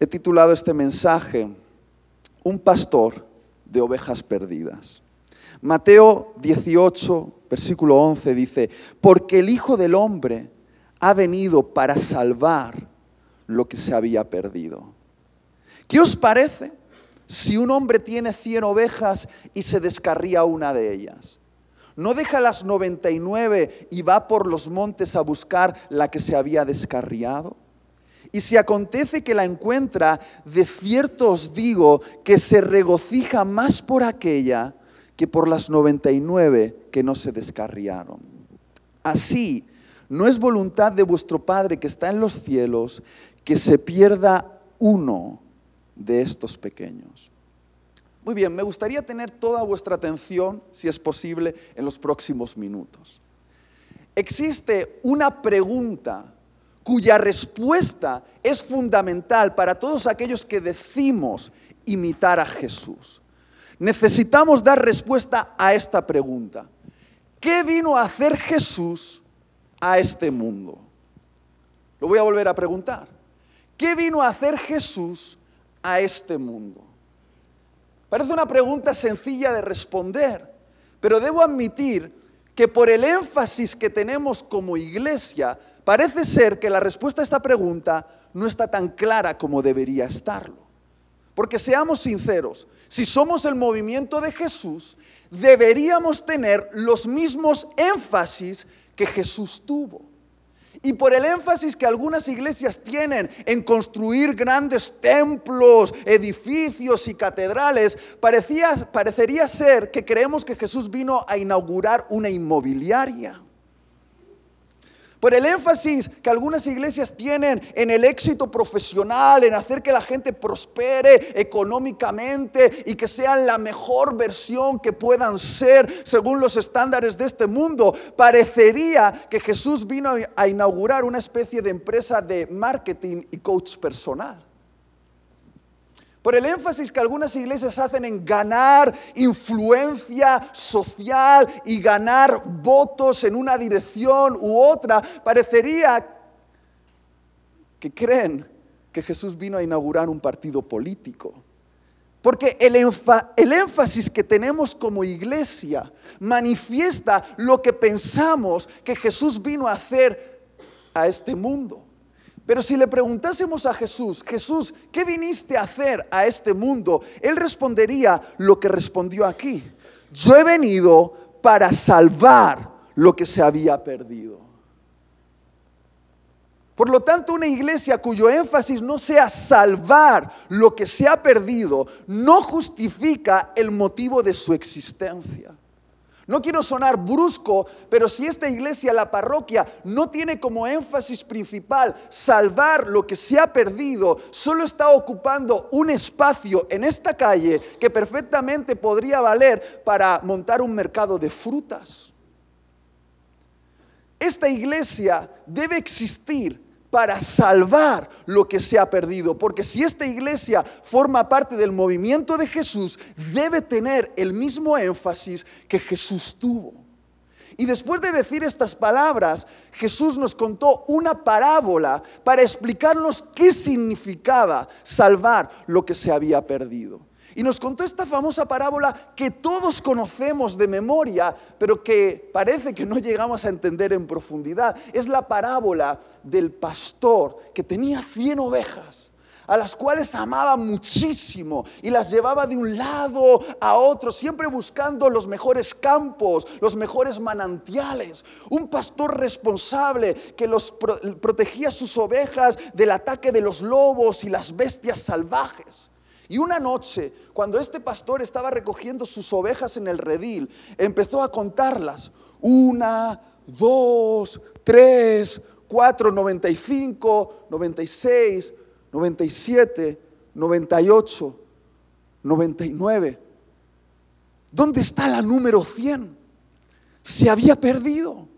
He titulado este mensaje Un pastor de ovejas perdidas. Mateo 18, versículo 11 dice, porque el Hijo del Hombre ha venido para salvar lo que se había perdido. ¿Qué os parece si un hombre tiene 100 ovejas y se descarría una de ellas? ¿No deja las 99 y va por los montes a buscar la que se había descarriado? Y si acontece que la encuentra, de cierto os digo que se regocija más por aquella que por las 99 que no se descarriaron. Así, no es voluntad de vuestro Padre que está en los cielos que se pierda uno de estos pequeños. Muy bien, me gustaría tener toda vuestra atención, si es posible, en los próximos minutos. Existe una pregunta cuya respuesta es fundamental para todos aquellos que decimos imitar a Jesús. Necesitamos dar respuesta a esta pregunta. ¿Qué vino a hacer Jesús a este mundo? Lo voy a volver a preguntar. ¿Qué vino a hacer Jesús a este mundo? Parece una pregunta sencilla de responder, pero debo admitir que por el énfasis que tenemos como iglesia, Parece ser que la respuesta a esta pregunta no está tan clara como debería estarlo. Porque seamos sinceros, si somos el movimiento de Jesús, deberíamos tener los mismos énfasis que Jesús tuvo. Y por el énfasis que algunas iglesias tienen en construir grandes templos, edificios y catedrales, parecería ser que creemos que Jesús vino a inaugurar una inmobiliaria por el énfasis que algunas iglesias tienen en el éxito profesional, en hacer que la gente prospere económicamente y que sean la mejor versión que puedan ser según los estándares de este mundo, parecería que Jesús vino a inaugurar una especie de empresa de marketing y coach personal. Por el énfasis que algunas iglesias hacen en ganar influencia social y ganar votos en una dirección u otra, parecería que creen que Jesús vino a inaugurar un partido político. Porque el, énfasis que tenemos como iglesia manifiesta lo que pensamos que Jesús vino a hacer a este mundo. Pero si le preguntásemos a Jesús, Jesús, ¿qué viniste a hacer a este mundo? Él respondería lo que respondió aquí. Yo he venido para salvar lo que se había perdido. Por lo tanto, una iglesia cuyo énfasis no sea salvar lo que se ha perdido, no justifica el motivo de su existencia. No quiero sonar brusco, pero si esta iglesia, la parroquia, no tiene como énfasis principal salvar lo que se ha perdido, solo está ocupando un espacio en esta calle que perfectamente podría valer para montar un mercado de frutas. Esta iglesia debe existir para salvar lo que se ha perdido. Porque si esta iglesia forma parte del movimiento de Jesús, debe tener el mismo énfasis que Jesús tuvo. Y después de decir estas palabras, Jesús nos contó una parábola para explicarnos qué significaba salvar lo que se había perdido. Y nos contó esta famosa parábola que todos conocemos de memoria, pero que parece que no llegamos a entender en profundidad. Es la parábola del pastor que tenía 100 ovejas a las cuales amaba muchísimo y las llevaba de un lado a otro, siempre buscando los mejores campos, los mejores manantiales. Un pastor responsable que los protegía sus ovejas del ataque de los lobos y las bestias salvajes. Y una noche, cuando este pastor estaba recogiendo sus ovejas en el redil, empezó a contarlas. Una, dos, tres, cuatro, noventa y cinco, noventa y seis, noventa y siete, noventa y ocho, noventa y nueve. ¿Dónde está la número cien? Se había perdido.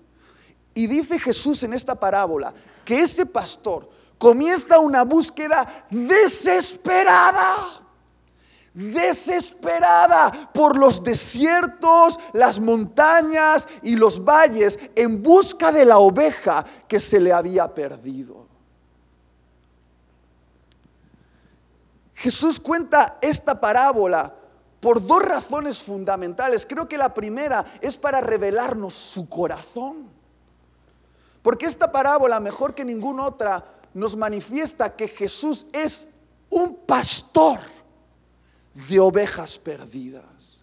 Y dice Jesús en esta parábola que ese pastor comienza una búsqueda desesperada desesperada por los desiertos, las montañas y los valles en busca de la oveja que se le había perdido. Jesús cuenta esta parábola por dos razones fundamentales. Creo que la primera es para revelarnos su corazón. Porque esta parábola, mejor que ninguna otra, nos manifiesta que Jesús es un pastor de ovejas perdidas.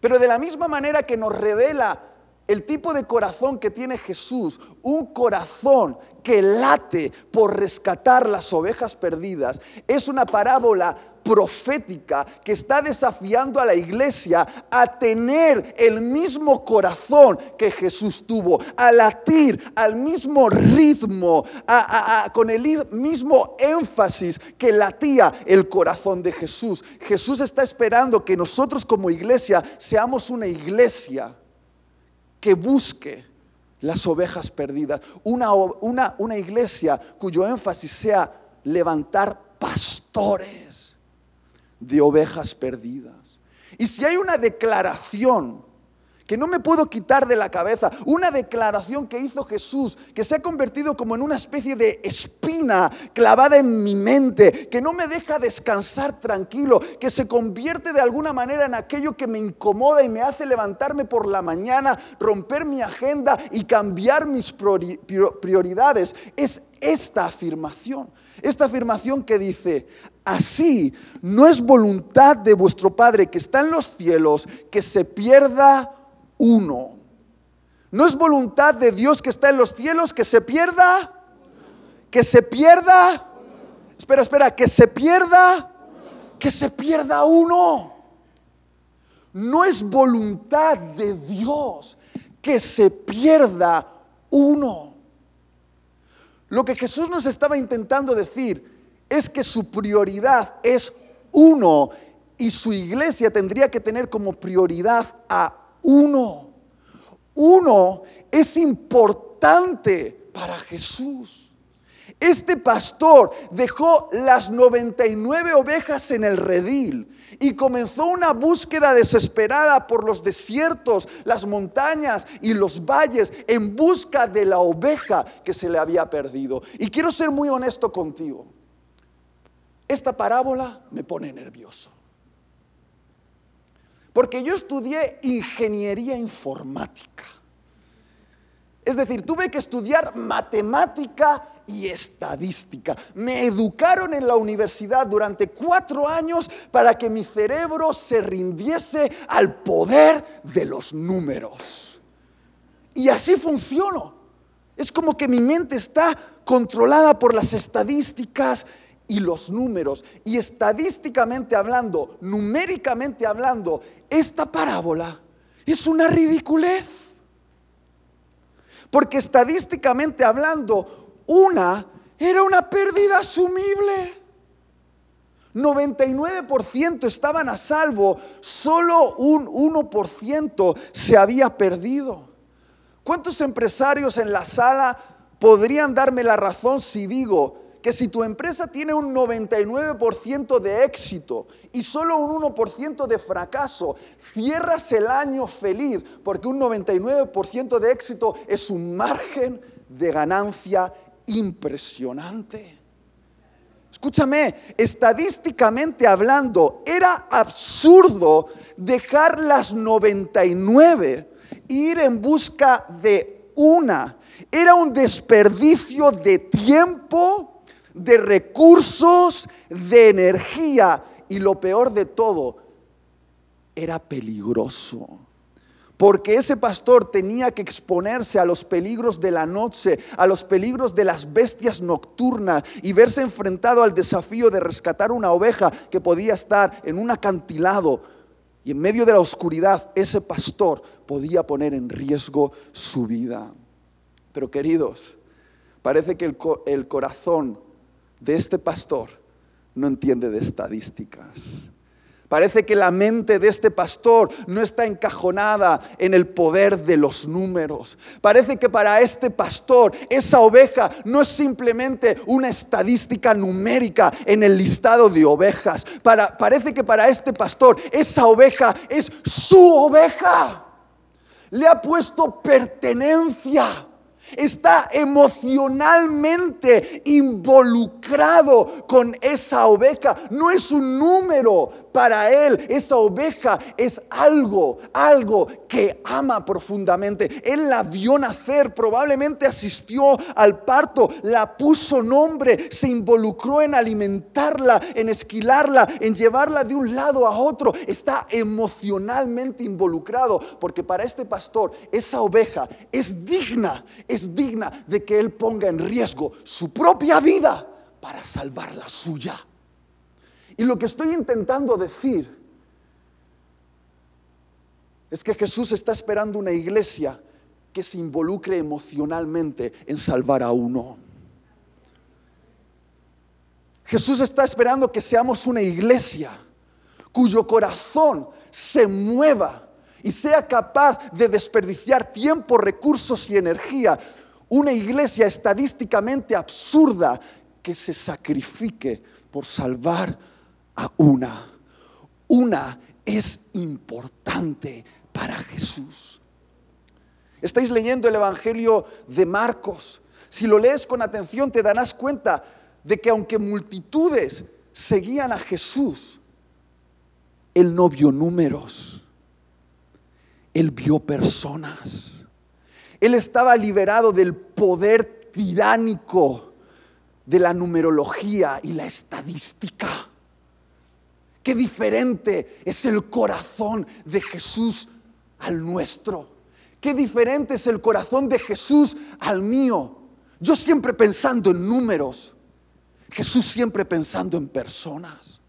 Pero de la misma manera que nos revela el tipo de corazón que tiene Jesús, un corazón que late por rescatar las ovejas perdidas, es una parábola profética que está desafiando a la iglesia a tener el mismo corazón que Jesús tuvo, a latir al mismo ritmo, con el mismo énfasis que latía el corazón de Jesús. Jesús está esperando que nosotros como iglesia seamos una iglesia que busque las ovejas perdidas, una, una, una iglesia cuyo énfasis sea levantar pastores de ovejas perdidas. Y si hay una declaración que no me puedo quitar de la cabeza. Una declaración que hizo Jesús, que se ha convertido como en una especie de espina clavada en mi mente, que no me deja descansar tranquilo, que se convierte de alguna manera en aquello que me incomoda y me hace levantarme por la mañana, romper mi agenda y cambiar mis prioridades. Es esta afirmación. Esta afirmación que dice, así no es voluntad de vuestro Padre que está en los cielos que se pierda uno. No es voluntad de Dios que está en los cielos que se pierda, que se pierda, espera, espera, que se pierda, que se pierda uno. No es voluntad de Dios que se pierda uno. Lo que Jesús nos estaba intentando decir es que su prioridad es uno y su iglesia tendría que tener como prioridad a uno. Uno es importante para Jesús. Este pastor dejó las 99 ovejas en el redil y comenzó una búsqueda desesperada por los desiertos, las montañas y los valles en busca de la oveja que se le había perdido. Y quiero ser muy honesto contigo. Esta parábola me pone nervioso. Porque yo estudié ingeniería informática. Es decir, tuve que estudiar matemática y estadística. Me educaron en la universidad durante cuatro años para que mi cerebro se rindiese al poder de los números. Y así funciono. Es como que mi mente está controlada por las estadísticas y los números. Y estadísticamente hablando, numéricamente hablando, esta parábola es una ridiculez. Porque estadísticamente hablando, una era una pérdida asumible. 99% estaban a salvo, solo un 1% se había perdido. ¿Cuántos empresarios en la sala podrían darme la razón si digo que si tu empresa tiene un 99% de éxito y solo un 1% de fracaso, cierras el año feliz, porque un 99% de éxito es un margen de ganancia impresionante. Escúchame, estadísticamente hablando, era absurdo dejar las 99 e ir en busca de una. Era un desperdicio de tiempo de recursos, de energía y lo peor de todo, era peligroso. Porque ese pastor tenía que exponerse a los peligros de la noche, a los peligros de las bestias nocturnas y verse enfrentado al desafío de rescatar una oveja que podía estar en un acantilado. Y en medio de la oscuridad, ese pastor podía poner en riesgo su vida. Pero queridos, parece que el, el corazón de este pastor no entiende de estadísticas. Parece que la mente de este pastor no está encajonada en el poder de los números. Parece que para este pastor esa oveja no es simplemente una estadística numérica en el listado de ovejas. parece que para este pastor esa oveja es su oveja. Le ha puesto pertenencia Está emocionalmente involucrado con esa oveja. No es un número, para él esa oveja es algo, algo que ama profundamente. Él la vio nacer, probablemente asistió al parto, la puso nombre, se involucró en alimentarla, en esquilarla, en llevarla de un lado a otro. Está emocionalmente involucrado porque para este pastor esa oveja es digna, es digna de que él ponga en riesgo su propia vida para salvar la suya. Y lo que estoy intentando decir es que Jesús está esperando una iglesia que se involucre emocionalmente en salvar a uno. Jesús está esperando que seamos una iglesia cuyo corazón se mueva y sea capaz de desperdiciar tiempo, recursos y energía. Una iglesia estadísticamente absurda que se sacrifique por salvar a una. Una es importante para Jesús. Estáis leyendo el Evangelio de Marcos. Si lo lees con atención te darás cuenta de que aunque multitudes seguían a Jesús, Él no vio números, Él vio personas. Él estaba liberado del poder tiránico de la numerología y la estadística. Qué diferente es el corazón de Jesús al nuestro. Qué diferente es el corazón de Jesús al mío. Yo siempre pensando en números. Jesús siempre pensando en personas.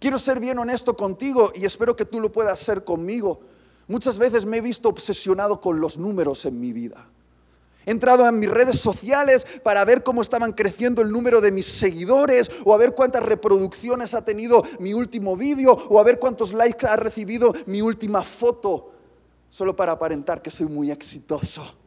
Quiero ser bien honesto contigo y espero que tú lo puedas ser conmigo. Muchas veces me he visto obsesionado con los números en mi vida. He entrado en mis redes sociales para ver cómo estaban creciendo el número de mis seguidores o a ver cuántas reproducciones ha tenido mi último vídeo o a ver cuántos likes ha recibido mi última foto, solo para aparentar que soy muy exitoso.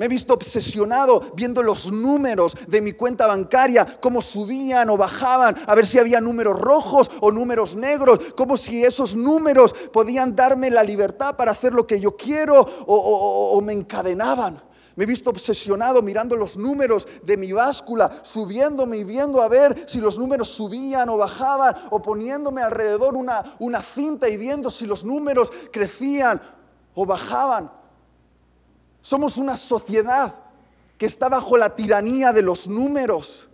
Me he visto obsesionado viendo los números de mi cuenta bancaria, cómo subían o bajaban, a ver si había números rojos o números negros, como si esos números podían darme la libertad para hacer lo que yo quiero o, me encadenaban. Me he visto obsesionado mirando los números de mi báscula, subiéndome y viendo a ver si los números subían o bajaban, o poniéndome alrededor una, una cinta y viendo si los números crecían o bajaban. Somos una sociedad que está bajo la tiranía de los números.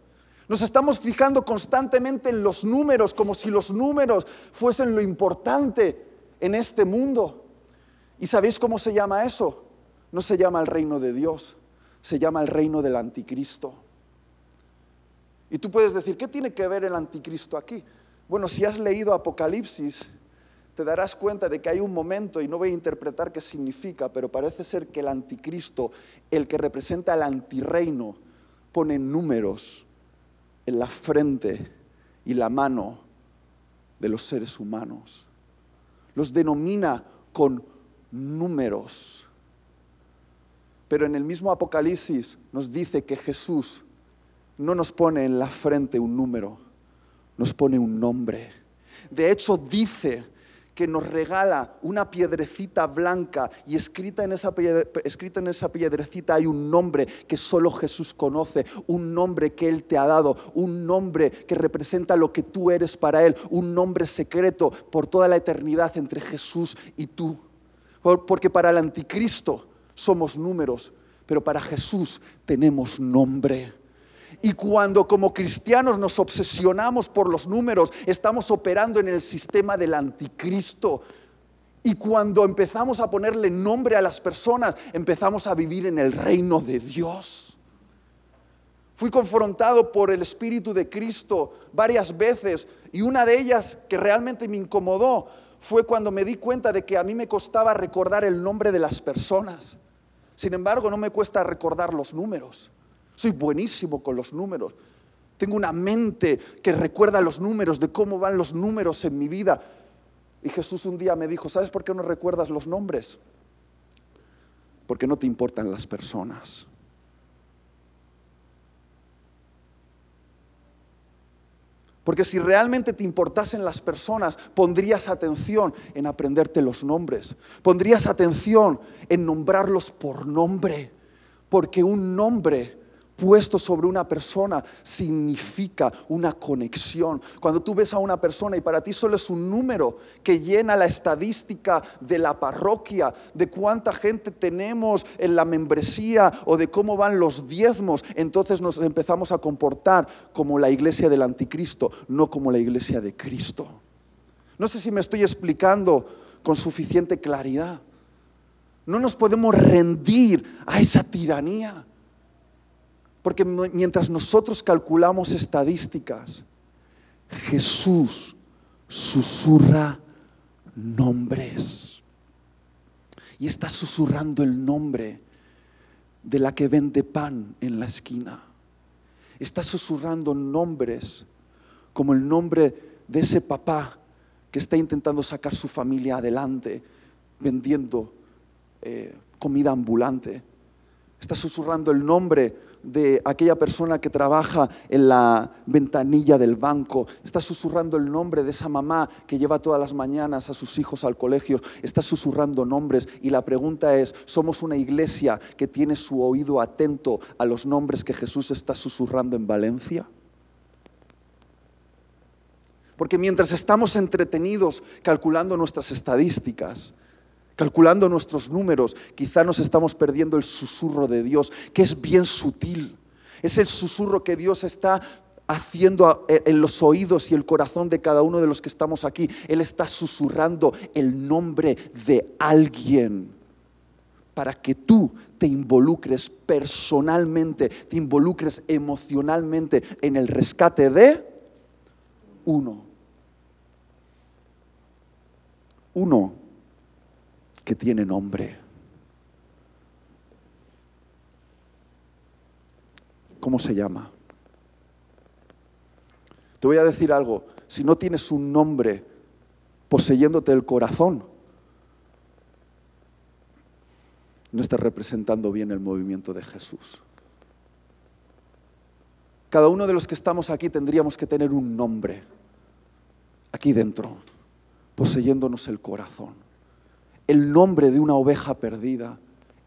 Nos estamos fijando constantemente en los números como si los números fuesen lo importante en este mundo. ¿Y sabéis cómo se llama eso? No se llama el reino de Dios, se llama el reino del anticristo. Y tú puedes decir, ¿qué tiene que ver el anticristo aquí? Bueno, si has leído Apocalipsis, te darás cuenta de que hay un momento, y no voy a interpretar qué significa, pero parece ser que el anticristo, el que representa el antirreino, pone números en la frente y la mano de los seres humanos. Los denomina con números. Pero en el mismo Apocalipsis nos dice que Jesús no nos pone en la frente un número, nos pone un nombre. De hecho, dice que nos regala una piedrecita blanca y escrita en, esa piedrecita hay un nombre que solo Jesús conoce, un nombre que Él te ha dado, un nombre que representa lo que tú eres para Él, un nombre secreto por toda la eternidad entre Jesús y tú. Porque para el anticristo somos números, pero para Jesús tenemos nombre. Y cuando como cristianos nos obsesionamos por los números, estamos operando en el sistema del anticristo. Y cuando empezamos a ponerle nombre a las personas, empezamos a vivir en el reino de Dios. Fui confrontado por el Espíritu de Cristo varias veces y una de ellas que realmente me incomodó fue cuando me di cuenta de que a mí me costaba recordar el nombre de las personas. Sin embargo, no me cuesta recordar los números. Soy buenísimo con los números. Tengo una mente que recuerda los números, de cómo van los números en mi vida. Y Jesús un día me dijo, ¿sabes por qué no recuerdas los nombres? Porque no te importan las personas. Porque si realmente te importasen las personas, pondrías atención en aprenderte los nombres. Pondrías atención en nombrarlos por nombre. Porque un nombre puesto sobre una persona significa una conexión. Cuando tú ves a una persona y para ti solo es un número que llena la estadística de la parroquia, de cuánta gente tenemos en la membresía o de cómo van los diezmos, entonces nos empezamos a comportar como la iglesia del anticristo, no como la iglesia de Cristo. No sé si me estoy explicando con suficiente claridad. No nos podemos rendir a esa tiranía. Porque mientras nosotros calculamos estadísticas, Jesús susurra nombres. Y está susurrando el nombre de la que vende pan en la esquina. Está susurrando nombres como el nombre de ese papá que está intentando sacar su familia adelante vendiendo eh, comida ambulante. Está susurrando el nombre de aquella persona que trabaja en la ventanilla del banco, está susurrando el nombre de esa mamá que lleva todas las mañanas a sus hijos al colegio, está susurrando nombres y la pregunta es, ¿somos una iglesia que tiene su oído atento a los nombres que Jesús está susurrando en Valencia? Porque mientras estamos entretenidos calculando nuestras estadísticas, calculando nuestros números, quizá nos estamos perdiendo el susurro de Dios, que es bien sutil. Es el susurro que Dios está haciendo en los oídos y el corazón de cada uno de los que estamos aquí. Él está susurrando el nombre de alguien para que tú te involucres personalmente, te involucres emocionalmente en el rescate de uno. Uno que tiene nombre. ¿Cómo se llama? Te voy a decir algo, si no tienes un nombre poseyéndote el corazón, no estás representando bien el movimiento de Jesús. Cada uno de los que estamos aquí tendríamos que tener un nombre aquí dentro, poseyéndonos el corazón el nombre de una oveja perdida,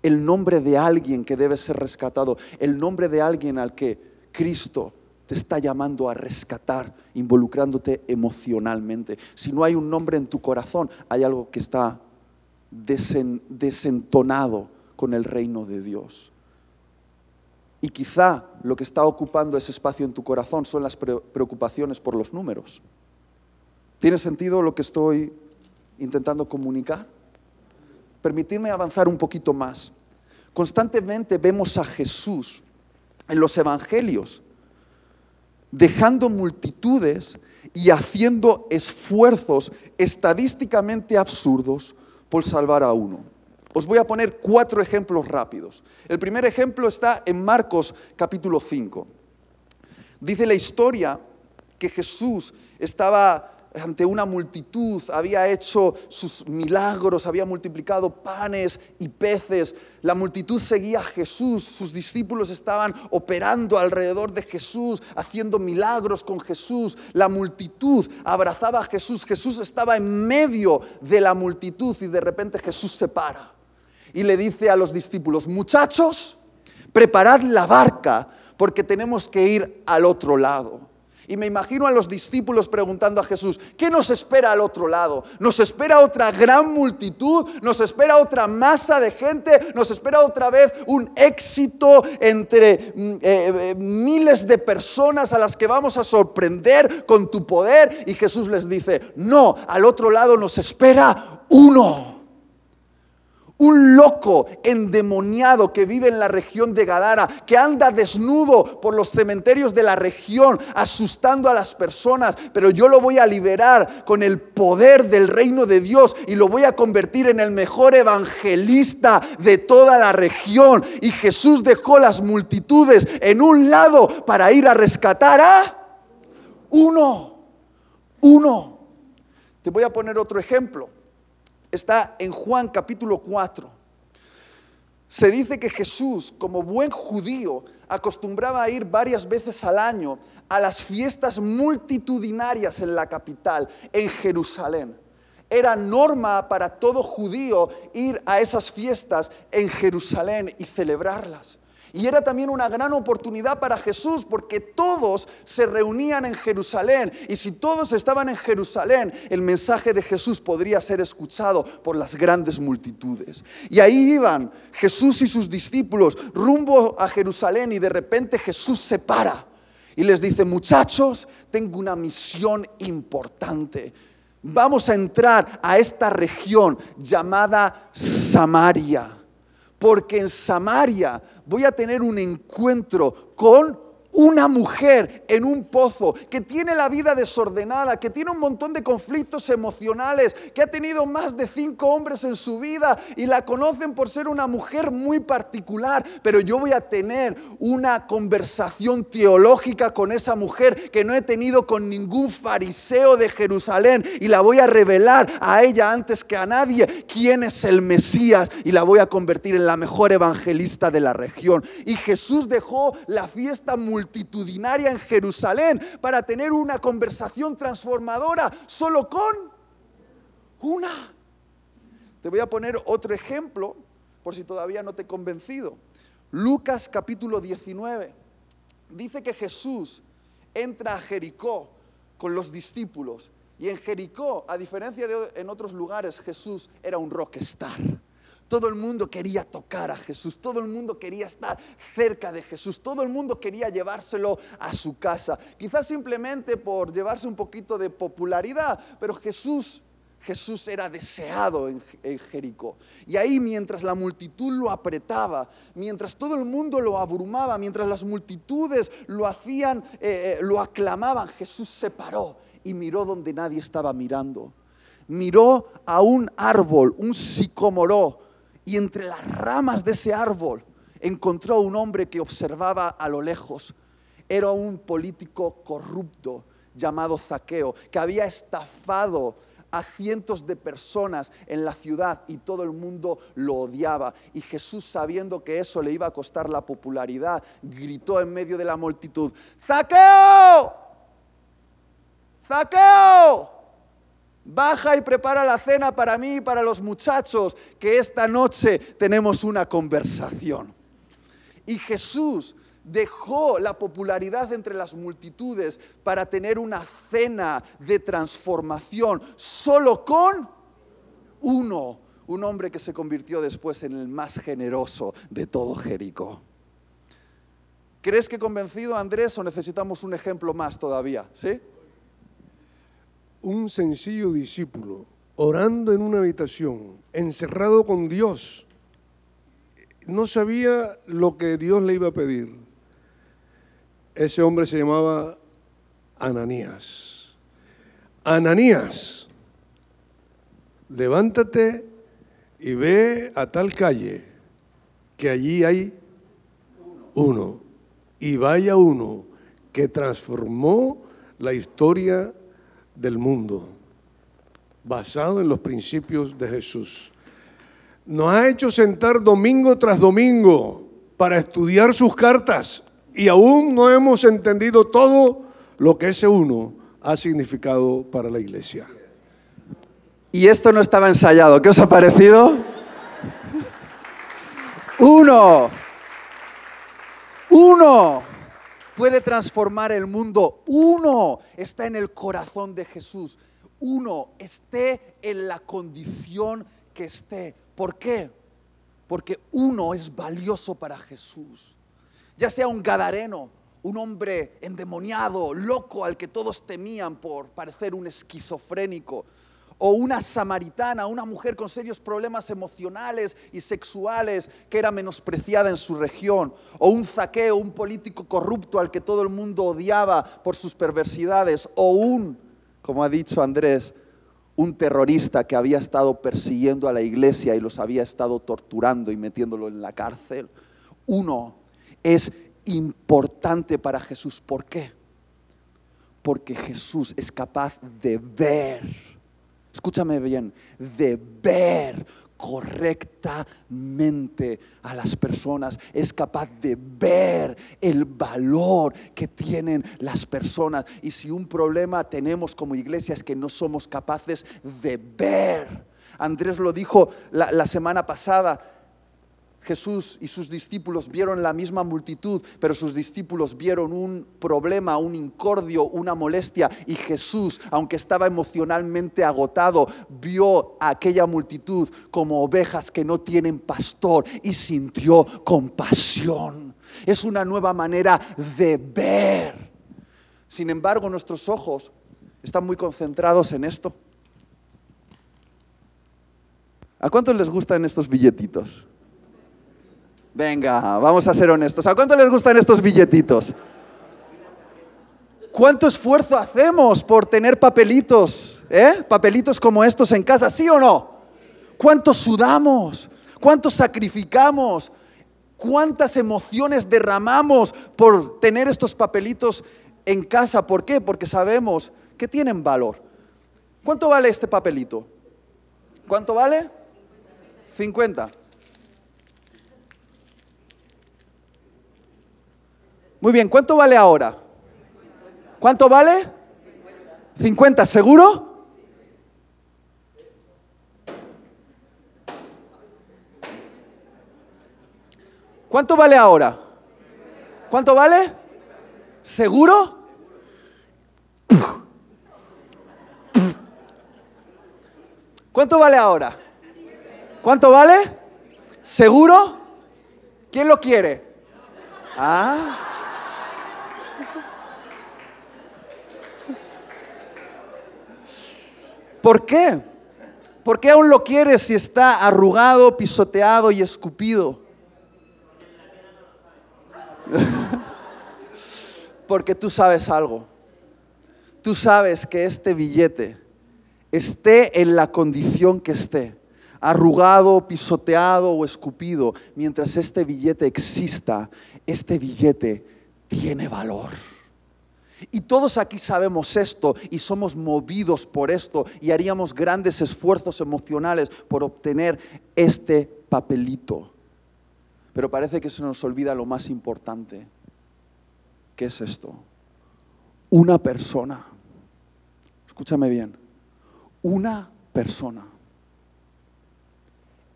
el nombre de alguien que debe ser rescatado, el nombre de alguien al que Cristo te está llamando a rescatar, involucrándote emocionalmente. Si no hay un nombre en tu corazón, hay algo que está desentonado con el reino de Dios. Y quizá lo que está ocupando ese espacio en tu corazón son las preocupaciones por los números. ¿Tiene sentido lo que estoy intentando comunicar? Permitirme avanzar un poquito más. Constantemente vemos a Jesús en los evangelios dejando multitudes y haciendo esfuerzos estadísticamente absurdos por salvar a uno. Os voy a poner cuatro ejemplos rápidos. El primer ejemplo está en Marcos capítulo 5. Dice la historia que Jesús estaba ante una multitud, había hecho sus milagros, había multiplicado panes y peces. La multitud seguía a Jesús, sus discípulos estaban operando alrededor de Jesús, haciendo milagros con Jesús. La multitud abrazaba a Jesús, Jesús estaba en medio de la multitud y de repente Jesús se para y le dice a los discípulos, muchachos, preparad la barca porque tenemos que ir al otro lado. Y me imagino a los discípulos preguntando a Jesús, ¿qué nos espera al otro lado? ¿Nos espera otra gran multitud? ¿Nos espera otra masa de gente? ¿Nos espera otra vez un éxito entre mm, eh, eh, miles de personas a las que vamos a sorprender con tu poder? Y Jesús les dice, no, al otro lado nos espera uno un loco endemoniado que vive en la región de Gadara, que anda desnudo por los cementerios de la región, asustando a las personas, pero yo lo voy a liberar con el poder del reino de Dios y lo voy a convertir en el mejor evangelista de toda la región. Y Jesús dejó las multitudes en un lado para ir a rescatar a uno, uno. Te voy a poner otro ejemplo está en Juan capítulo 4. Se dice que Jesús, como buen judío, acostumbraba a ir varias veces al año a las fiestas multitudinarias en la capital, en Jerusalén. Era norma para todo judío ir a esas fiestas en Jerusalén y celebrarlas. Y era también una gran oportunidad para Jesús porque todos se reunían en Jerusalén. Y si todos estaban en Jerusalén, el mensaje de Jesús podría ser escuchado por las grandes multitudes. Y ahí iban Jesús y sus discípulos rumbo a Jerusalén y de repente Jesús se para y les dice, muchachos, tengo una misión importante. Vamos a entrar a esta región llamada Samaria, porque en Samaria voy a tener un encuentro con una mujer en un pozo que tiene la vida desordenada, que tiene un montón de conflictos emocionales, que ha tenido más de cinco hombres en su vida y la conocen por ser una mujer muy particular, pero yo voy a tener una conversación teológica con esa mujer que no he tenido con ningún fariseo de Jerusalén y la voy a revelar a ella antes que a nadie quién es el Mesías y la voy a convertir en la mejor evangelista de la región. Y Jesús dejó la fiesta muy multitudinaria en Jerusalén para tener una conversación transformadora solo con una. Te voy a poner otro ejemplo por si todavía no te he convencido. Lucas capítulo 19 dice que Jesús entra a Jericó con los discípulos y en Jericó, a diferencia de en otros lugares, Jesús era un rockstar. Todo el mundo quería tocar a Jesús, todo el mundo quería estar cerca de Jesús, todo el mundo quería llevárselo a su casa. Quizás simplemente por llevarse un poquito de popularidad, pero Jesús Jesús era deseado en, Jericó. Y ahí mientras la multitud lo apretaba, mientras todo el mundo lo abrumaba, mientras las multitudes lo hacían, eh, eh, lo aclamaban, Jesús se paró y miró donde nadie estaba mirando. Miró a un árbol, un sicomoró, y entre las ramas de ese árbol encontró un hombre que observaba a lo lejos. Era un político corrupto llamado Zaqueo, que había estafado a cientos de personas en la ciudad y todo el mundo lo odiaba. Y Jesús, sabiendo que eso le iba a costar la popularidad, gritó en medio de la multitud, ¡Zaqueo! ¡Zaqueo! Baja y prepara la cena para mí y para los muchachos, que esta noche tenemos una conversación. Y Jesús dejó la popularidad entre las multitudes para tener una cena de transformación solo con uno, un hombre que se convirtió después en el más generoso de todo Jericó. ¿Crees que convencido Andrés o necesitamos un ejemplo más todavía? ¿Sí? Un sencillo discípulo orando en una habitación, encerrado con Dios, no sabía lo que Dios le iba a pedir. Ese hombre se llamaba Ananías. Ananías, levántate y ve a tal calle que allí hay uno. Y vaya uno que transformó la historia del mundo, basado en los principios de Jesús. Nos ha hecho sentar domingo tras domingo para estudiar sus cartas y aún no hemos entendido todo lo que ese uno ha significado para la iglesia. Y esto no estaba ensayado. ¿Qué os ha parecido? Uno. Uno puede transformar el mundo. Uno está en el corazón de Jesús. Uno esté en la condición que esté. ¿Por qué? Porque uno es valioso para Jesús. Ya sea un gadareno, un hombre endemoniado, loco, al que todos temían por parecer un esquizofrénico o una samaritana, una mujer con serios problemas emocionales y sexuales que era menospreciada en su región, o un zaqueo, un político corrupto al que todo el mundo odiaba por sus perversidades, o un, como ha dicho Andrés, un terrorista que había estado persiguiendo a la iglesia y los había estado torturando y metiéndolo en la cárcel. Uno es importante para Jesús. ¿Por qué? Porque Jesús es capaz de ver escúchame bien, de ver correctamente a las personas, es capaz de ver el valor que tienen las personas. Y si un problema tenemos como iglesia es que no somos capaces de ver. Andrés lo dijo la, la semana pasada, Jesús y sus discípulos vieron la misma multitud, pero sus discípulos vieron un problema, un incordio, una molestia. Y Jesús, aunque estaba emocionalmente agotado, vio a aquella multitud como ovejas que no tienen pastor y sintió compasión. Es una nueva manera de ver. Sin embargo, nuestros ojos están muy concentrados en esto. ¿A cuántos les gustan estos billetitos? Venga, vamos a ser honestos. ¿A cuánto les gustan estos billetitos? ¿Cuánto esfuerzo hacemos por tener papelitos? ¿eh? Papelitos como estos en casa, ¿sí o no? ¿Cuánto sudamos? ¿Cuánto sacrificamos? ¿Cuántas emociones derramamos por tener estos papelitos en casa? ¿Por qué? Porque sabemos que tienen valor. ¿Cuánto vale este papelito? ¿Cuánto vale? 50. Muy bien, ¿cuánto vale ahora? ¿Cuánto vale? 50, ¿seguro? ¿Cuánto vale ahora? ¿Cuánto vale? ¿Seguro? ¿Cuánto vale ahora? ¿Cuánto vale? ¿Seguro? ¿Quién lo quiere? Ah. ¿Por qué? ¿Por qué aún lo quieres si está arrugado, pisoteado y escupido? Porque tú sabes algo. Tú sabes que este billete esté en la condición que esté, arrugado, pisoteado o escupido, mientras este billete exista, este billete tiene valor. Y todos aquí sabemos esto y somos movidos por esto y haríamos grandes esfuerzos emocionales por obtener este papelito. Pero parece que se nos olvida lo más importante. ¿Qué es esto? Una persona. Escúchame bien. Una persona.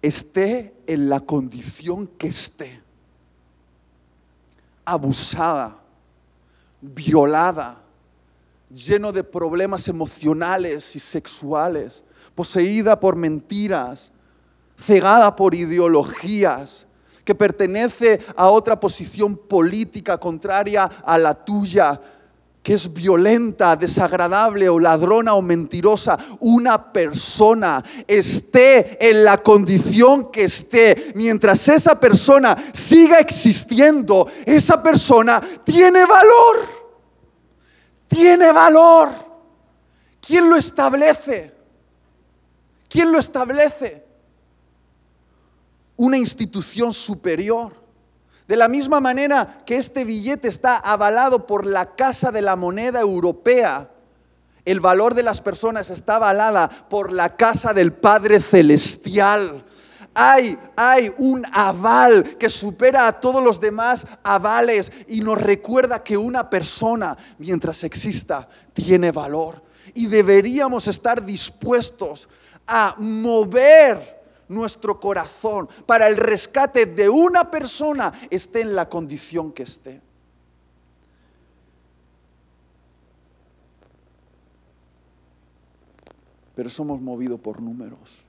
Esté en la condición que esté. Abusada violada, lleno de problemas emocionales y sexuales, poseída por mentiras, cegada por ideologías, que pertenece a otra posición política contraria a la tuya, que es violenta, desagradable o ladrona o mentirosa, una persona esté en la condición que esté, mientras esa persona siga existiendo, esa persona tiene valor. Tiene valor. ¿Quién lo establece? ¿Quién lo establece? Una institución superior de la misma manera que este billete está avalado por la Casa de la Moneda Europea, el valor de las personas está avalada por la Casa del Padre Celestial. Hay, hay un aval que supera a todos los demás avales y nos recuerda que una persona, mientras exista, tiene valor. Y deberíamos estar dispuestos a mover nuestro corazón para el rescate de una persona, esté en la condición que esté. Pero somos movidos por números.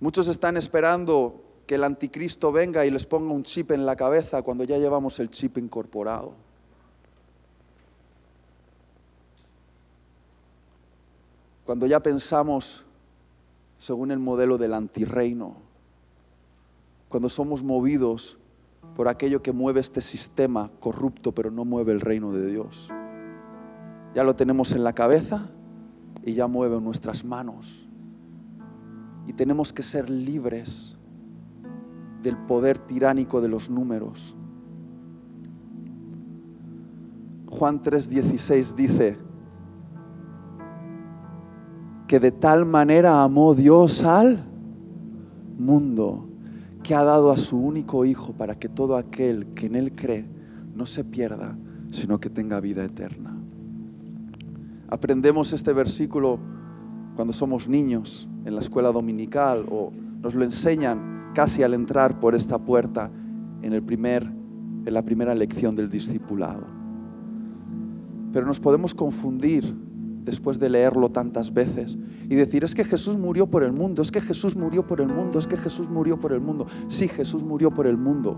Muchos están esperando que el anticristo venga y les ponga un chip en la cabeza cuando ya llevamos el chip incorporado. Cuando ya pensamos según el modelo del antirreino, cuando somos movidos por aquello que mueve este sistema corrupto, pero no mueve el reino de Dios. Ya lo tenemos en la cabeza y ya mueve nuestras manos. Y tenemos que ser libres del poder tiránico de los números. Juan 3:16 dice, que de tal manera amó Dios al mundo que ha dado a su único Hijo para que todo aquel que en Él cree no se pierda, sino que tenga vida eterna. Aprendemos este versículo cuando somos niños en la escuela dominical o nos lo enseñan casi al entrar por esta puerta en, el primer, en la primera lección del discipulado. Pero nos podemos confundir después de leerlo tantas veces y decir, es que Jesús murió por el mundo, es que Jesús murió por el mundo, es que Jesús murió por el mundo. Sí, Jesús murió por el mundo,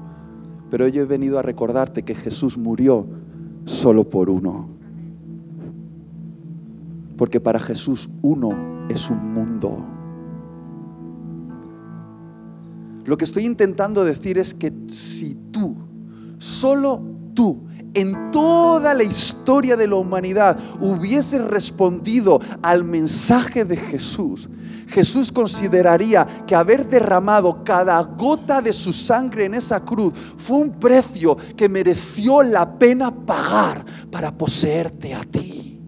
pero yo he venido a recordarte que Jesús murió solo por uno. Porque para Jesús uno es un mundo. Lo que estoy intentando decir es que si tú, solo tú, en toda la historia de la humanidad hubiese respondido al mensaje de Jesús, Jesús consideraría que haber derramado cada gota de su sangre en esa cruz fue un precio que mereció la pena pagar para poseerte a ti.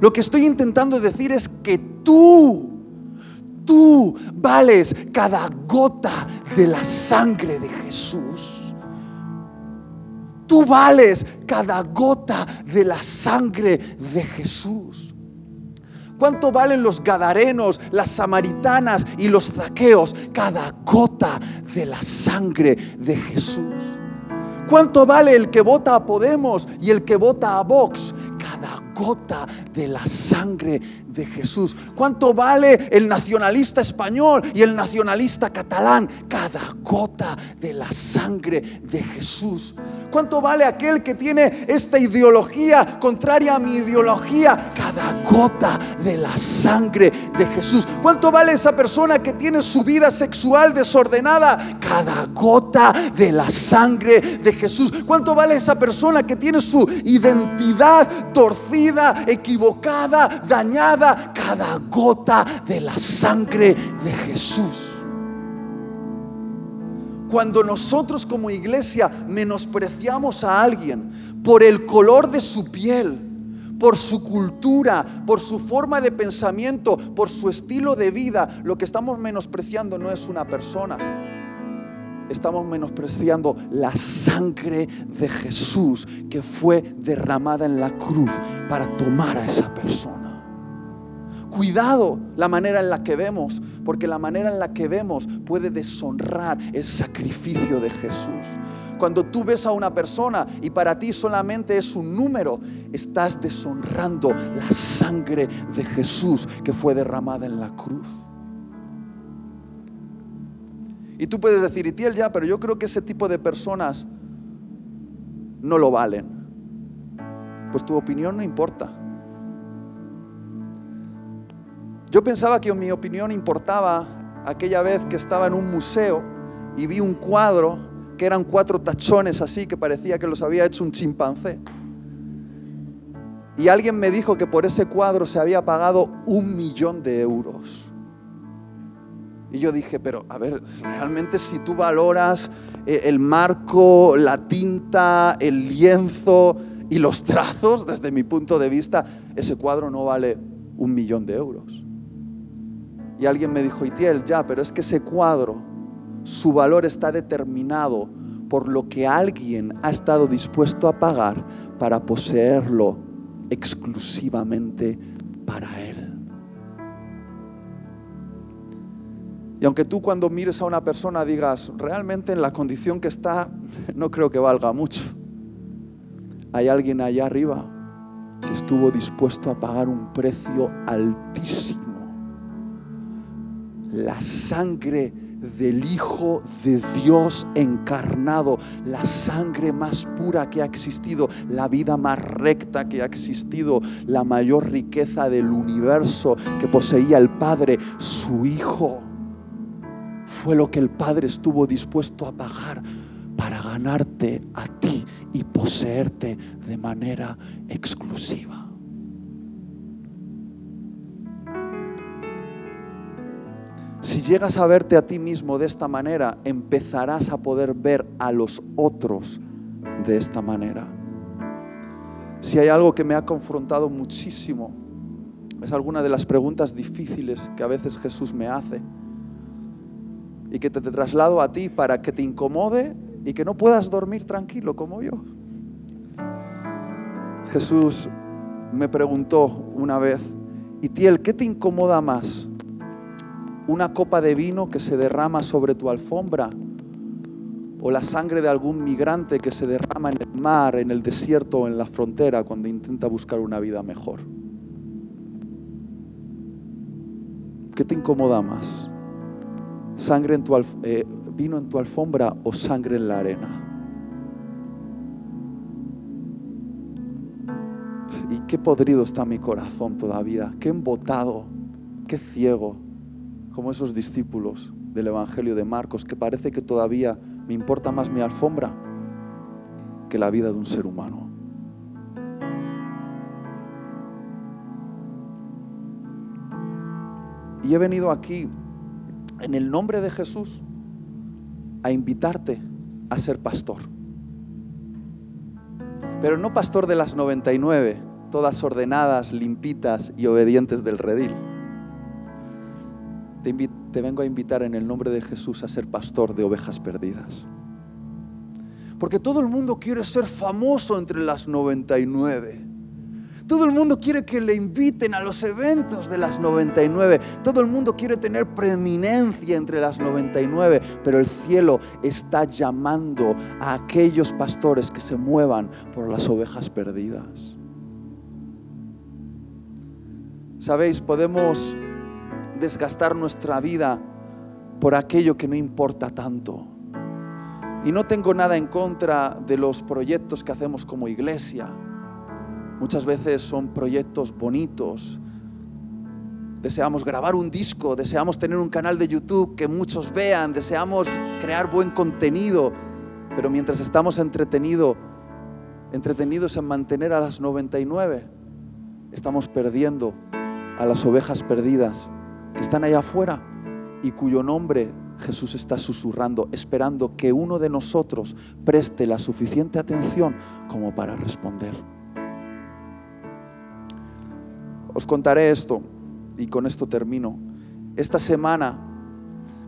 Lo que estoy intentando decir es que tú, tú vales cada gota de la sangre de Jesús. Tú vales cada gota de la sangre de Jesús. ¿Cuánto valen los gadarenos, las samaritanas y los zaqueos? Cada gota de la sangre de Jesús. ¿Cuánto vale el que vota a Podemos y el que vota a Vox? Cada gota de la sangre de Jesús. ¿Cuánto vale el nacionalista español y el nacionalista catalán? Cada gota de la sangre de Jesús. ¿Cuánto vale aquel que tiene esta ideología contraria a mi ideología? Cada gota de la sangre de Jesús. ¿Cuánto vale esa persona que tiene su vida sexual desordenada? Cada gota de la sangre de Jesús. ¿Cuánto vale esa persona que tiene su identidad torcida, equivocada, dañada? Cada gota de la sangre de Jesús cuando nosotros como iglesia menospreciamos a alguien por el color de su piel, por su cultura, por su forma de pensamiento, por su estilo de vida, lo que estamos menospreciando no es una persona. Estamos menospreciando la sangre de Jesús que fue derramada en la cruz para tomar a esa persona. Cuidado la manera en la que vemos, porque la manera en la que vemos puede deshonrar el sacrificio de Jesús. Cuando tú ves a una persona y para ti solamente es un número, estás deshonrando la sangre de Jesús que fue derramada en la cruz. Y tú puedes decir, Itiel, ya, pero yo creo que ese tipo de personas no lo valen. Pues tu opinión no importa. Yo pensaba que mi opinión importaba aquella vez que estaba en un museo y vi un cuadro que eran cuatro tachones así que parecía que los había hecho un chimpancé. Y alguien me dijo que por ese cuadro se había pagado un millón de euros. Y yo dije, pero a ver, realmente si tú valoras eh, el marco, la tinta, el lienzo y los trazos, desde mi punto de vista, ese cuadro no vale un millón de euros. Y alguien me dijo, Itiel, ya, pero es que ese cuadro, su valor está determinado por lo que alguien ha estado dispuesto a pagar para poseerlo exclusivamente para él. Y aunque tú cuando mires a una persona digas, realmente en la condición que está, no creo que valga mucho, hay alguien allá arriba que estuvo dispuesto a pagar un precio altísimo la sangre del Hijo de Dios encarnado, la sangre más pura que ha existido, la vida más recta que ha existido, la mayor riqueza del universo que poseía el Padre, su Hijo. Fue lo que el Padre estuvo dispuesto a pagar para ganarte a ti y poseerte de manera exclusiva. Si llegas a verte a ti mismo de esta manera, empezarás a poder ver a los otros de esta manera. Si hay algo que me ha confrontado muchísimo Es alguna de las preguntas difíciles que a veces Jesús me hace y que te, te traslado a ti para que te incomode y que no puedas dormir tranquilo como yo. Jesús me preguntó una vez, Itiel, ¿qué te incomoda más? ¿Una copa de vino que se derrama sobre tu alfombra? ¿O la sangre de algún migrante que se derrama en el mar, en el desierto o en la frontera cuando intenta buscar una vida mejor? ¿Qué te incomoda más? ¿Sangre en tu eh, vino en tu alfombra o sangre en la arena? Y qué podrido está mi corazón todavía, qué embotado, qué ciego, como esos discípulos del Evangelio de Marcos, que parece que todavía me importa más mi alfombra que la vida de un ser humano. Y he venido aquí en el nombre de Jesús a invitarte a ser pastor. Pero no pastor de las 99, todas ordenadas, limpitas y obedientes del redil. Te, vengo a invitar en el nombre de Jesús a ser pastor de ovejas perdidas. Porque todo el mundo quiere ser famoso entre las 99. Todo el mundo quiere que le inviten a los eventos de las 99. Todo el mundo quiere tener preeminencia entre las 99. Pero el cielo está llamando a aquellos pastores que se muevan por las ovejas perdidas. Sabéis, podemos desgastar nuestra vida por aquello que no importa tanto. Y no tengo nada en contra de los proyectos que hacemos como iglesia. Muchas veces son proyectos bonitos. Deseamos grabar un disco, deseamos tener un canal de YouTube que muchos vean, deseamos crear buen contenido, pero mientras estamos entretenido, entretenidos en mantener a las 99, estamos perdiendo a las ovejas perdidas que están allá afuera y cuyo nombre Jesús está susurrando, esperando que uno de nosotros preste la suficiente atención como para responder. Os contaré esto y con esto termino. Esta semana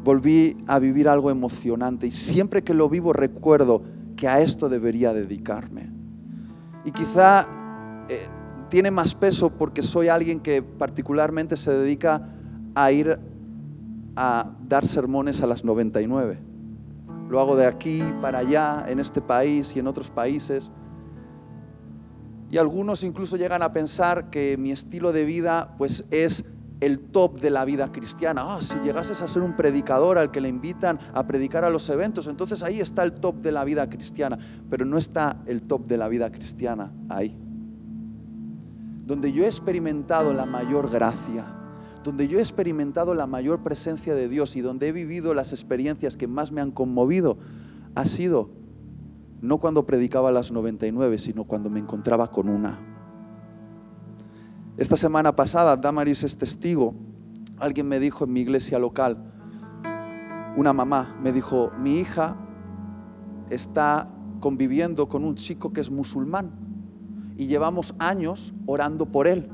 volví a vivir algo emocionante y siempre que lo vivo recuerdo que a esto debería dedicarme. Y quizá eh, tiene más peso porque soy alguien que particularmente se dedica a ir a dar sermones a las 99. Lo hago de aquí para allá, en este país y en otros países. Y algunos incluso llegan a pensar que mi estilo de vida pues es el top de la vida cristiana. Ah, si llegases a ser un predicador al que le invitan a predicar a los eventos, entonces ahí está el top de la vida cristiana. Pero no está el top de la vida cristiana ahí. Donde yo he experimentado la mayor gracia, donde yo he experimentado la mayor presencia de Dios y donde he vivido las experiencias que más me han conmovido, ha sido no cuando predicaba las 99, sino cuando me encontraba con una. Esta semana pasada, Damaris es testigo, alguien me dijo en mi iglesia local, una mamá me dijo, mi hija está conviviendo con un chico que es musulmán y llevamos años orando por él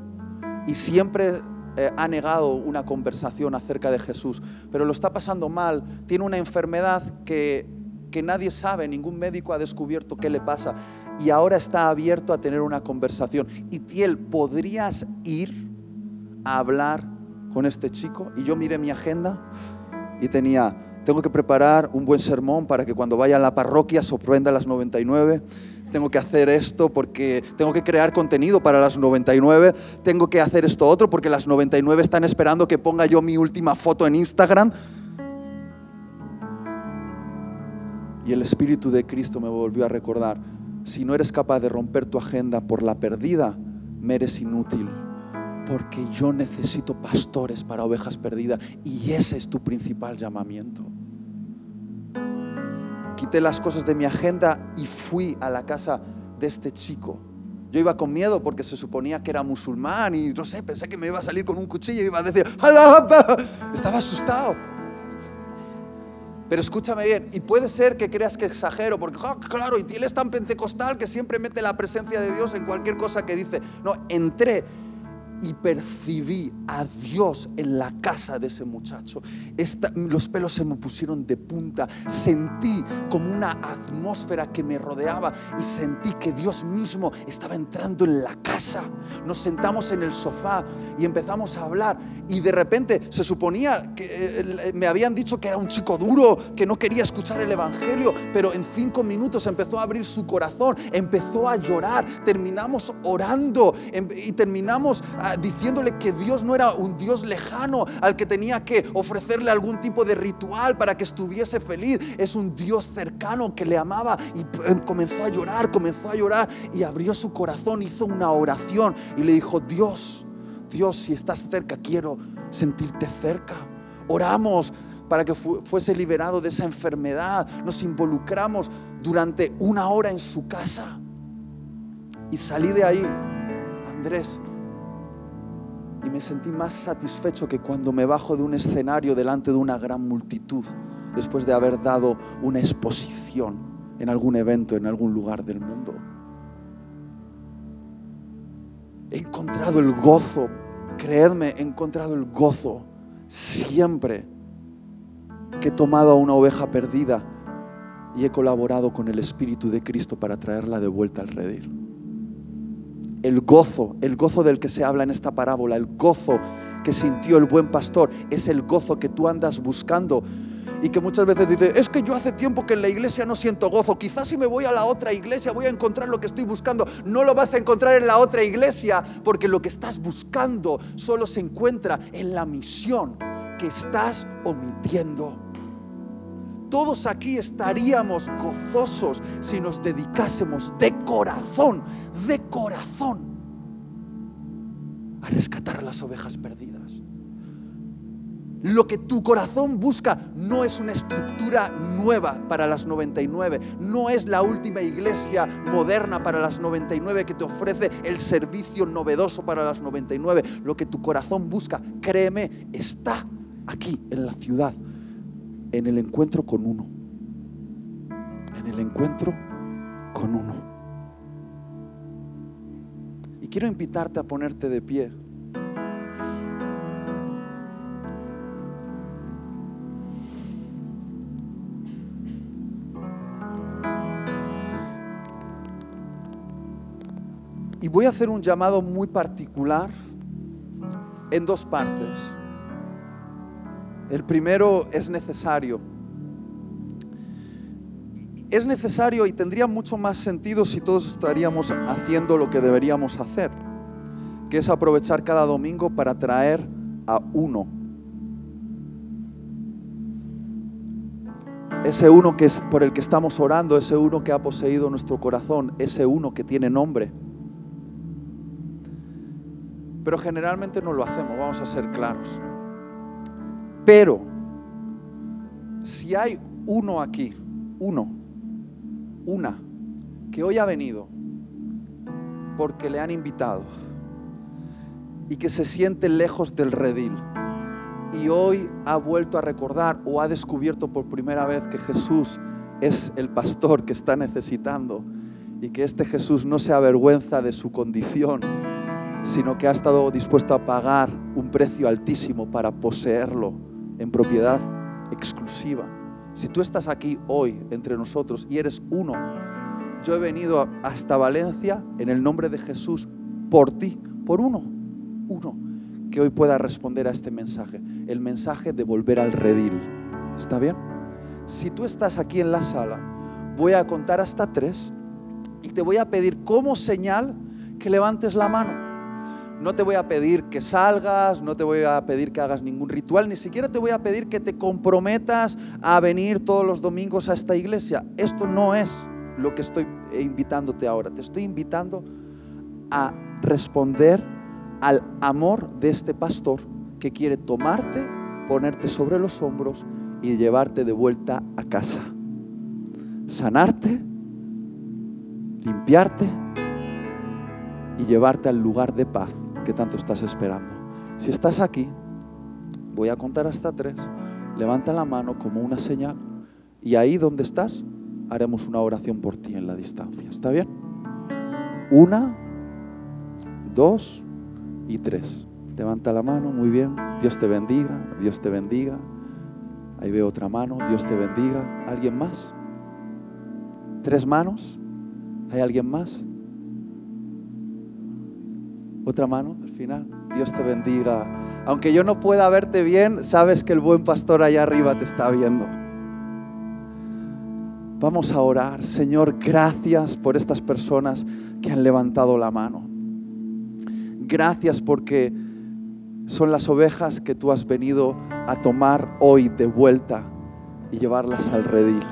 y siempre eh, ha negado una conversación acerca de Jesús, pero lo está pasando mal, tiene una enfermedad que que nadie sabe, ningún médico ha descubierto qué le pasa y ahora está abierto a tener una conversación. Y Tiel, ¿podrías ir a hablar con este chico? Y yo miré mi agenda y tenía, tengo que preparar un buen sermón para que cuando vaya a la parroquia sorprenda a las 99 tengo que hacer esto porque tengo que crear contenido para las 99, tengo que hacer esto otro porque las 99 están esperando que ponga yo mi última foto en Instagram. Y el Espíritu de Cristo me volvió a recordar, si no eres capaz de romper tu agenda por la perdida, me eres inútil. Porque yo necesito pastores para ovejas perdidas y ese es tu principal llamamiento. Quité las cosas de mi agenda y fui a la casa de este chico. Yo iba con miedo porque se suponía que era musulmán y no sé, pensé que me iba a salir con un cuchillo y iba a decir, ¡Alá! Estaba asustado. Pero escúchame bien, y puede ser que creas que exagero, porque ah, claro, y él es tan pentecostal que siempre mete la presencia de Dios en cualquier cosa que dice. No, entré y percibí a Dios en la casa de ese muchacho. Esta- los pelos se me pusieron de punta. Sentí como una atmósfera que me rodeaba y sentí que Dios mismo estaba entrando en la casa. Nos sentamos en el sofá y empezamos a hablar y de repente se suponía que eh, me habían dicho que era un chico duro, que no quería escuchar el Evangelio, pero en cinco minutos empezó a abrir su corazón, empezó a llorar, terminamos orando em- y terminamos diciéndole que Dios no era un Dios lejano al que tenía que ofrecerle algún tipo de ritual para que estuviese feliz, es un Dios cercano que le amaba y eh, comenzó a llorar, comenzó a llorar y abrió su corazón, hizo una oración y le dijo, Dios, Dios, si estás cerca, quiero sentirte cerca. Oramos para que fu- fuese liberado de esa enfermedad. Nos involucramos durante una hora en su casa. Y salí de ahí, Andrés, y me sentí más satisfecho que cuando me bajo de un escenario delante de una gran multitud, después de haber dado una exposición en algún evento, en algún lugar del mundo. He encontrado el gozo, creedme, he encontrado el gozo siempre que he tomado a una oveja perdida y he colaborado con el Espíritu de Cristo para traerla de vuelta al redil. El gozo, el gozo del que se habla en esta parábola, el gozo que sintió el buen pastor, es el gozo que tú andas buscando y que muchas veces dice, es que yo hace tiempo que en la iglesia no siento gozo, quizás si me voy a la otra iglesia voy a encontrar lo que estoy buscando. No lo vas a encontrar en la otra iglesia, porque lo que estás buscando solo se encuentra en la misión que estás omitiendo. Todos aquí estaríamos gozosos si nos dedicásemos de corazón, de corazón, a rescatar a las ovejas perdidas. Lo que tu corazón busca no es una estructura nueva para las 99, no es la última iglesia moderna para las 99 que te ofrece el servicio novedoso para las 99. Lo que tu corazón busca, créeme, está aquí en la ciudad, en el encuentro con uno. En el encuentro con uno. Y quiero invitarte a ponerte de pie. Y voy a hacer un llamado muy particular en dos partes. El primero es necesario. Es necesario y tendría mucho más sentido si todos estaríamos haciendo lo que deberíamos hacer, que es aprovechar cada domingo para traer a uno. Ese uno que es por el que estamos orando, ese uno que ha poseído nuestro corazón, ese uno que tiene nombre. Pero generalmente no lo hacemos, vamos a ser claros. Pero si hay uno aquí, uno, una, que hoy ha venido porque le han invitado y que se siente lejos del redil y hoy ha vuelto a recordar o ha descubierto por primera vez que Jesús es el pastor que está necesitando y que este Jesús no se avergüenza de su condición, sino que ha estado dispuesto a pagar un precio altísimo para poseerlo en propiedad exclusiva. Si tú estás aquí hoy entre nosotros y eres uno, yo he venido hasta Valencia en el nombre de Jesús por ti, por uno, uno, que hoy pueda responder a este mensaje, el mensaje de volver al redil. ¿Está bien? Si tú estás aquí en la sala, voy a contar hasta tres y te voy a pedir como señal que levantes la mano. No te voy a pedir que salgas, no te voy a pedir que hagas ningún ritual, ni siquiera te voy a pedir que te comprometas a venir todos los domingos a esta iglesia. Esto no es lo que estoy invitándote ahora. Te estoy invitando a responder al amor de este pastor que quiere tomarte, ponerte sobre los hombros y llevarte de vuelta a casa. Sanarte, limpiarte y llevarte al lugar de paz que tanto estás esperando. Si estás aquí, voy a contar hasta tres, levanta la mano como una señal y ahí donde estás haremos una oración por ti en la distancia. ¿Está bien? Una, dos, y tres. Levanta la mano, muy bien. Dios te bendiga, Dios te bendiga. Ahí veo otra mano, Dios te bendiga. ¿Alguien más? ¿Tres manos? ¿Hay alguien más? Otra mano al final. Dios te bendiga. Aunque yo no pueda verte bien, sabes que el buen pastor allá arriba te está viendo. Vamos a orar. Señor, gracias por estas personas que han levantado la mano. Gracias porque son las ovejas que tú has venido a tomar hoy de vuelta y llevarlas al redil.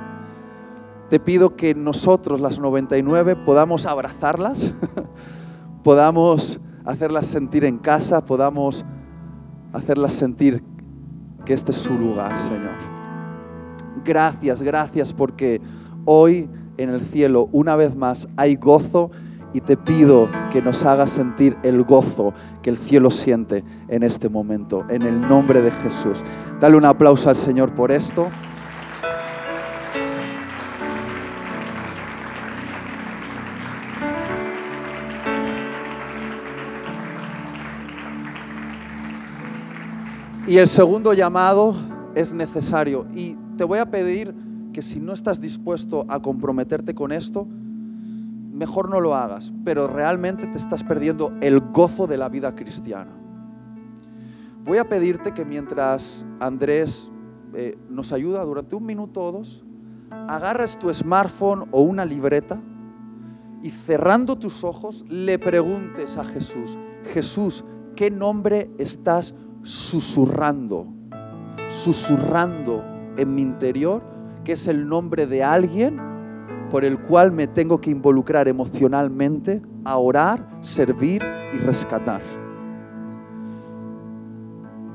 Te pido que nosotros, las 99, podamos abrazarlas, podamos hacerlas sentir en casa, podamos hacerlas sentir que este es su lugar, Señor. Gracias, gracias porque hoy en el cielo una vez más hay gozo y te pido que nos hagas sentir el gozo que el cielo siente en este momento, en el nombre de Jesús. Dale un aplauso al Señor por esto. Y el segundo llamado es necesario. Y te voy a pedir que si no estás dispuesto a comprometerte con esto, mejor no lo hagas, pero realmente te estás perdiendo el gozo de la vida cristiana. Voy a pedirte que mientras Andrés eh, nos ayuda durante un minuto o dos, agarres tu smartphone o una libreta y cerrando tus ojos le preguntes a Jesús, Jesús, ¿qué nombre estás susurrando? Susurrando en mi interior, que es el nombre de alguien por el cual me tengo que involucrar emocionalmente a orar, servir y rescatar.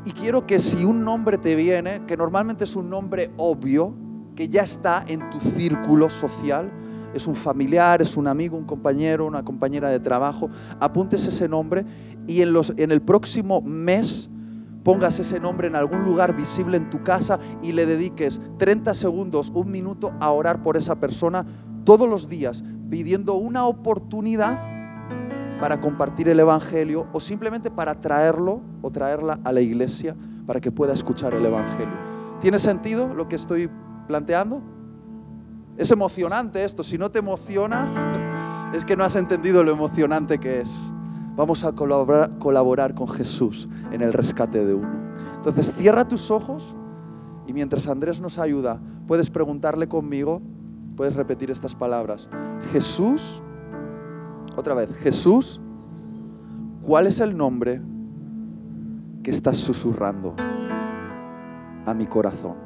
Y quiero que si un nombre te viene, que normalmente es un nombre obvio, que ya está en tu círculo social, es un familiar, es un amigo, un compañero, una compañera de trabajo, apuntes ese nombre y en, los, en el próximo mes pongas ese nombre en algún lugar visible en tu casa y le dediques 30 segundos, un minuto a orar por esa persona todos los días pidiendo una oportunidad para compartir el Evangelio o simplemente para traerlo o traerla a la iglesia para que pueda escuchar el Evangelio. ¿Tiene sentido lo que estoy planteando? Es emocionante esto, si no te emociona es que no has entendido lo emocionante que es. Vamos a colaborar, con Jesús en el rescate de uno. Entonces cierra tus ojos y mientras Andrés nos ayuda, puedes preguntarle conmigo Puedes repetir estas palabras. Jesús, otra vez, Jesús, ¿cuál es el nombre que estás susurrando a mi corazón?